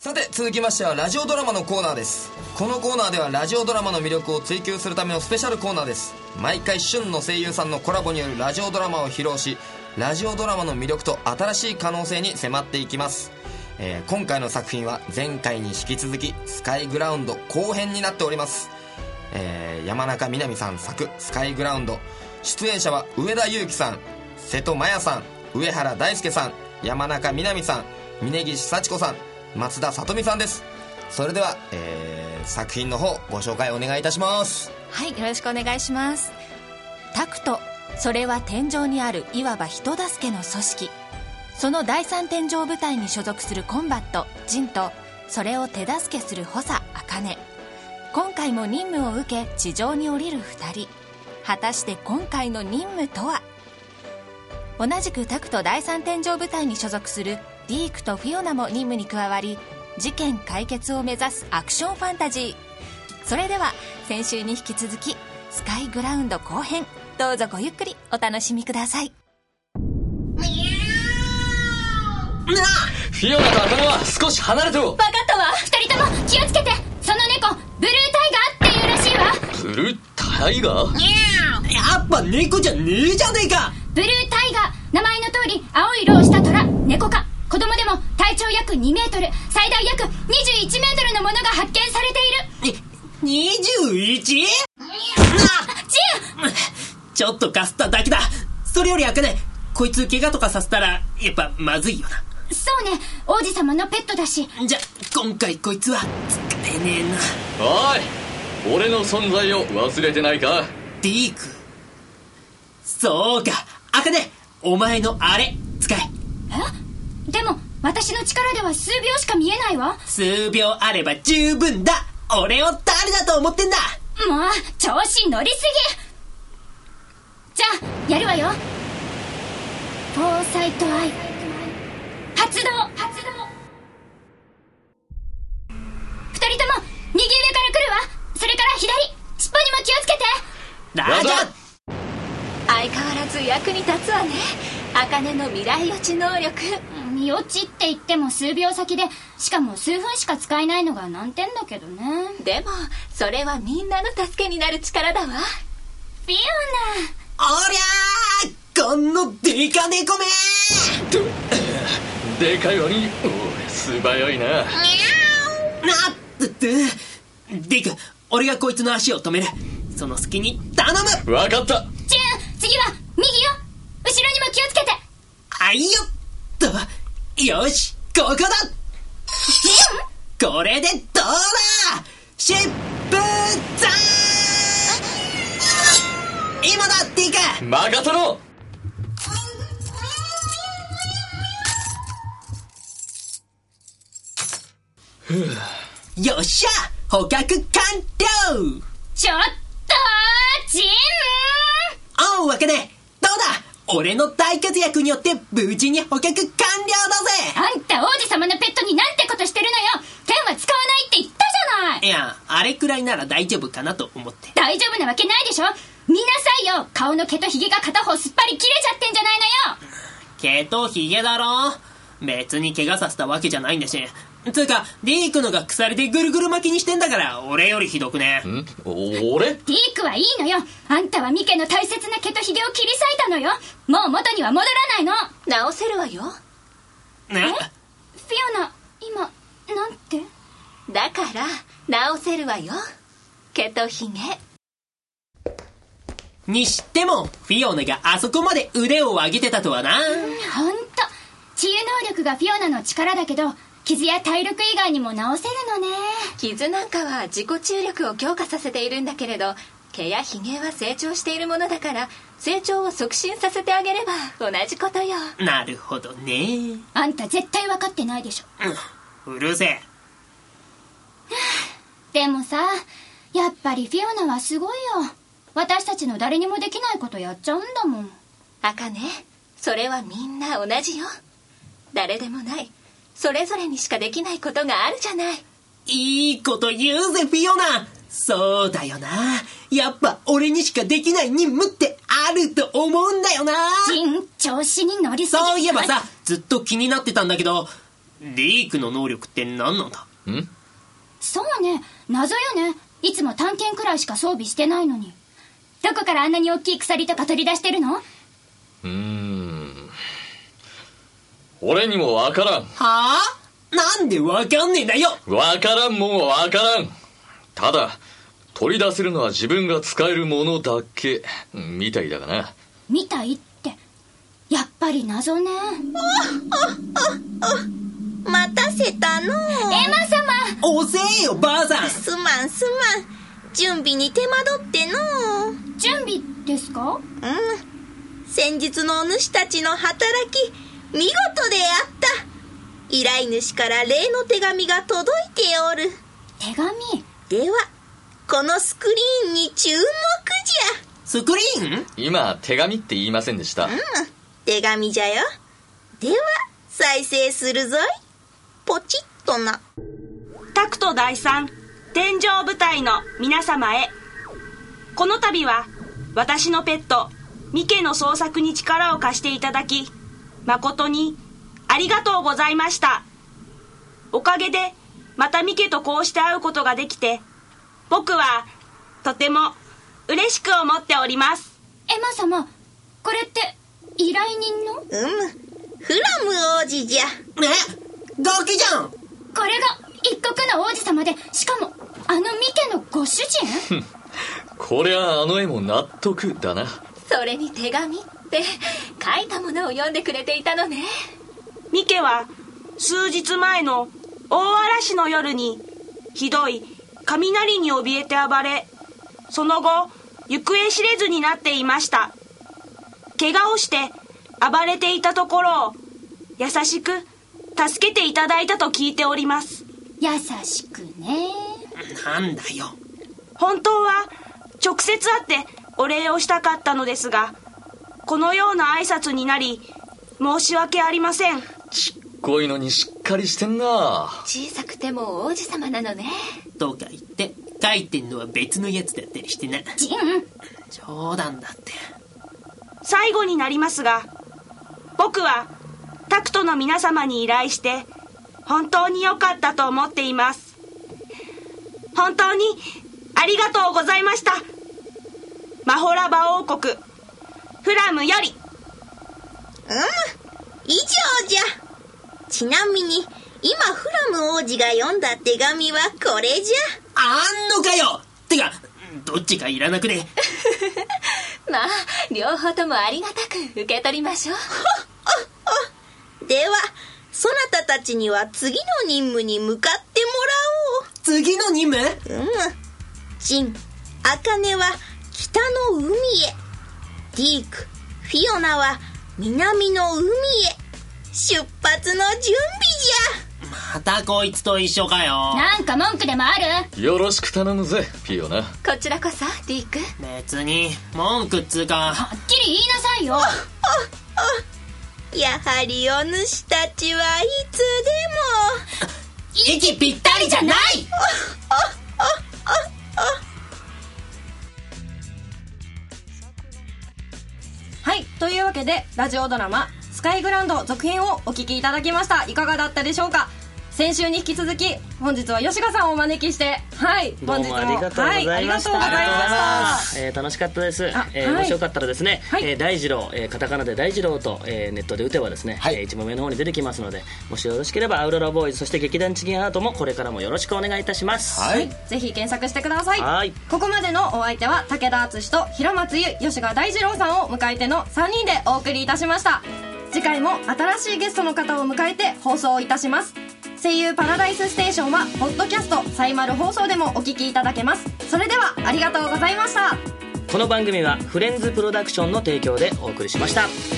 さて続きましてはラジオドラマのコーナーです。このコーナーではラジオドラマの魅力を追求するためのスペシャルコーナーです。毎回旬の声優さんのコラボによるラジオドラマを披露しラジオドラマの魅力と新しい可能性に迫っていきます、えー今回の作品は前回に引き続きスカイグラウンド後編になっております。えー山中みなみさん作「スカイグラウンド」出演者は上田裕樹さん瀬戸麻也さん上原大輔さん山中みなみさん峯岸幸子さん。松田里美さんです。それでは、えー作品の方ご紹介お願いいたします。はいよろしくお願いします。タクトそれは天井にあるいわば人助けの組織。その第三天井部隊に所属するコンバットジンとそれを手助けする補佐茜。今回も任務を受け地上に降りる2人。果たして今回の任務とは？同じくタクト第三天井部隊に所属するディークとフィオナも任務に加わり事件解決を目指すアクションファンタジー。それでは先週に引き続きスカイグラウンド後編どうぞごゆっくりお楽しみください。フィオナと茜は少し離れてろ分かったわ二人とも気をつけて。その猫ブルータイガーっていうらしいわ。ブルータイガー？やっぱ猫じゃねえじゃねえか！ブルータイガー名前の通り青い色をした虎猫科子供でも体長約2メートル最大約21メートルのものが発見されている。21? ジンちょっとかすっただけだ。それよりあかねこいつ怪我とかさせたらやっぱまずいよな。そうね。王子様のペットだし。じゃ今回こいつは使えねえな。おい俺の存在を忘れてないか？ディーク。そうか。あかねお前のあれ。使え。え？でも私の力では数秒しか見えないわ。数秒あれば十分だ。俺を誰だと思ってんだ？もう調子乗りすぎ。じゃあやるわよ。フォーサイトアイ発動。発動二人とも右上から来るわ。それから左。尻尾にも気をつけて。ラジャラ相変わらず役に立つわね茜の未来予知能力。見落ちって言っても数秒先でしかも数分しか使えないのが難点だけどね。でもそれはみんなの助けになる力だわ。フィおりゃーこのデカネコめ。でかい割におい素早いな。なってって。ディーク俺がこいつの足を止める。その隙に頼む。わかったオナージュン次は右よ後ろにも気をつけてあいよっとよしここだ。これでどうだ。疾風ザーン。今だディーク任せろ。よっしゃ捕獲完了。ちょっとジンおうわけで俺の大活躍によって無事に捕獲完了だぜ。あんた王子様のペットになんてことしてるのよ。剣は使わないって言ったじゃない。いやあれくらいなら大丈夫かなと思って。大丈夫なわけないでしょ。見なさいよ。顔の毛とヒゲが片方すっぱり切れちゃってんじゃないのよ。毛とヒゲだろ。別に怪我させたわけじゃないんだしつうかディークのが腐れてぐるぐる巻きにしてんだから俺よりひどくね？ん？俺？ディークはいいのよ。あんたはミケの大切な毛とヒゲを切り裂いたのよ。もう元には戻らないの。直せるわよ。ね？フィオナ今なんて？だから直せるわよ。毛とひげにしてもフィオナがあそこまで腕を上げてたとはな。ほんと。治癒能力がフィオナの力だけど傷や体力以外にも治せるのね。傷なんかは自己注力を強化させているんだけれど毛やひげは成長しているものだから成長を促進させてあげれば同じことよ。なるほどね。あんた絶対分かってないでしょ。うん。うるせえ。でもさやっぱりフィオナはすごいよ。私たちの誰にもできないことやっちゃうんだもん。茜それはみんな同じよ。誰でもないそれぞれにしかできないことがあるじゃない。いいこと言うぜフィオナ。そうだよな。やっぱ俺にしかできない任務ってあると思うんだよな。ジン調子に乗りすぎ。そういえばさずっと気になってたんだけどリークの能力って何なんだ？ん？そうね。謎よね。いつも探検くらいしか装備してないのに。どこからあんなに大きい鎖とか取り出してるの？うーん俺にもわからん。はあ？なんでわかんねえんだよ。わからんもんはわからん。ただ取り出せるのは自分が使えるものだけ。みたいだがな。みたいってやっぱり謎ね。待たせたの。エマ様。遅えよばあさん。すまんすまん。準備に手間取っての。準備ですか？うん。先日のお主たちの働き見事であった。依頼主から例の手紙が届いておる。手紙？ではこのスクリーンに注目じスクリーン？今手紙って言いませんでした。ゃうん手紙じゃよ。では再生するぞい。ポチッとな。タクト第三天井部隊の皆様へ。この度は私のペットミケの捜索に力を貸していただき誠にありがとうございました。おかげでまたミケとこうして会うことができて僕はとても嬉しく思っております。エマ様これって依頼人の？こうむフラム王子じゃ。え？ガキじゃん。れが一国の王子様でしかもあのミケのご主人？こりゃあの絵も納得だなそれに手紙って書いたものを読んでくれていたのね。ミケは数日前の大嵐の夜にひどい雷に怯えて暴れその後行方知れずになっていました。怪我をして暴れていたところを優しく助けていただいたと聞いております。優しくね。なんだよ。本当は直接会ってお礼をしたかったのですがこのような挨拶になり申し訳ありません。ちっこいのにしっかりしてんな。小さくても王子様なのね。とか言って書いてんのは別のやつだったりしてな。ジン冗談だって。最後になりますが僕はタクトの皆様に依頼して本当に良かったと思っています。本当にありがとうございましたマホラバ王国。フラムより。以上じゃ。ちなみに今フラム王子が読んだ手紙はこれじあんのかよ。てかどっちかいらなくね。まあ両方ともありがたく受け取りましょう。ゃ ではそなたたちには次の任務に向かって次の任務？もらおううむジン茜は北の海へ。ディークフィオナは南の海へ。出発の準備じまたこいつと一緒かよ。なんか文句でもある？よろしく頼むぜピオなこちらこそディーク。別に文句っつうか。はっきり言いなさいよ。ゃ やはりお主たちはいつでも。息ぴったりじゃない というわけでラジオドラマ「スカイグランド」続編をお聞きいただきました。いかがだったでしょうか？先週に引き続き本日は吉賀さんをお招きしてはい本日もありがとうございました。はい、ありがとうございました。えー楽しかったです。あえもしよかったらですね、はい。えー大二郎、えーカタカナで大二郎と、えーネットで打てばですね、えー一番上の方に出てきますので、もしよろしければアウロラボーイズそして劇団チキンアートもこれからもよろしくお願いいたします。はい。ぜひ検索してください。はい。ここまでのお相手は武田敦と平松優吉賀大二郎さんを迎えての3人でお送りいたしました。次回も新しいゲストの方を迎えて放送いたします声優パラダイスステーションはポッドキャストサイマル放送でもお聞きいただけますそれではありがとうございましたこの番組はフレンズプロダクションの提供でお送りしました。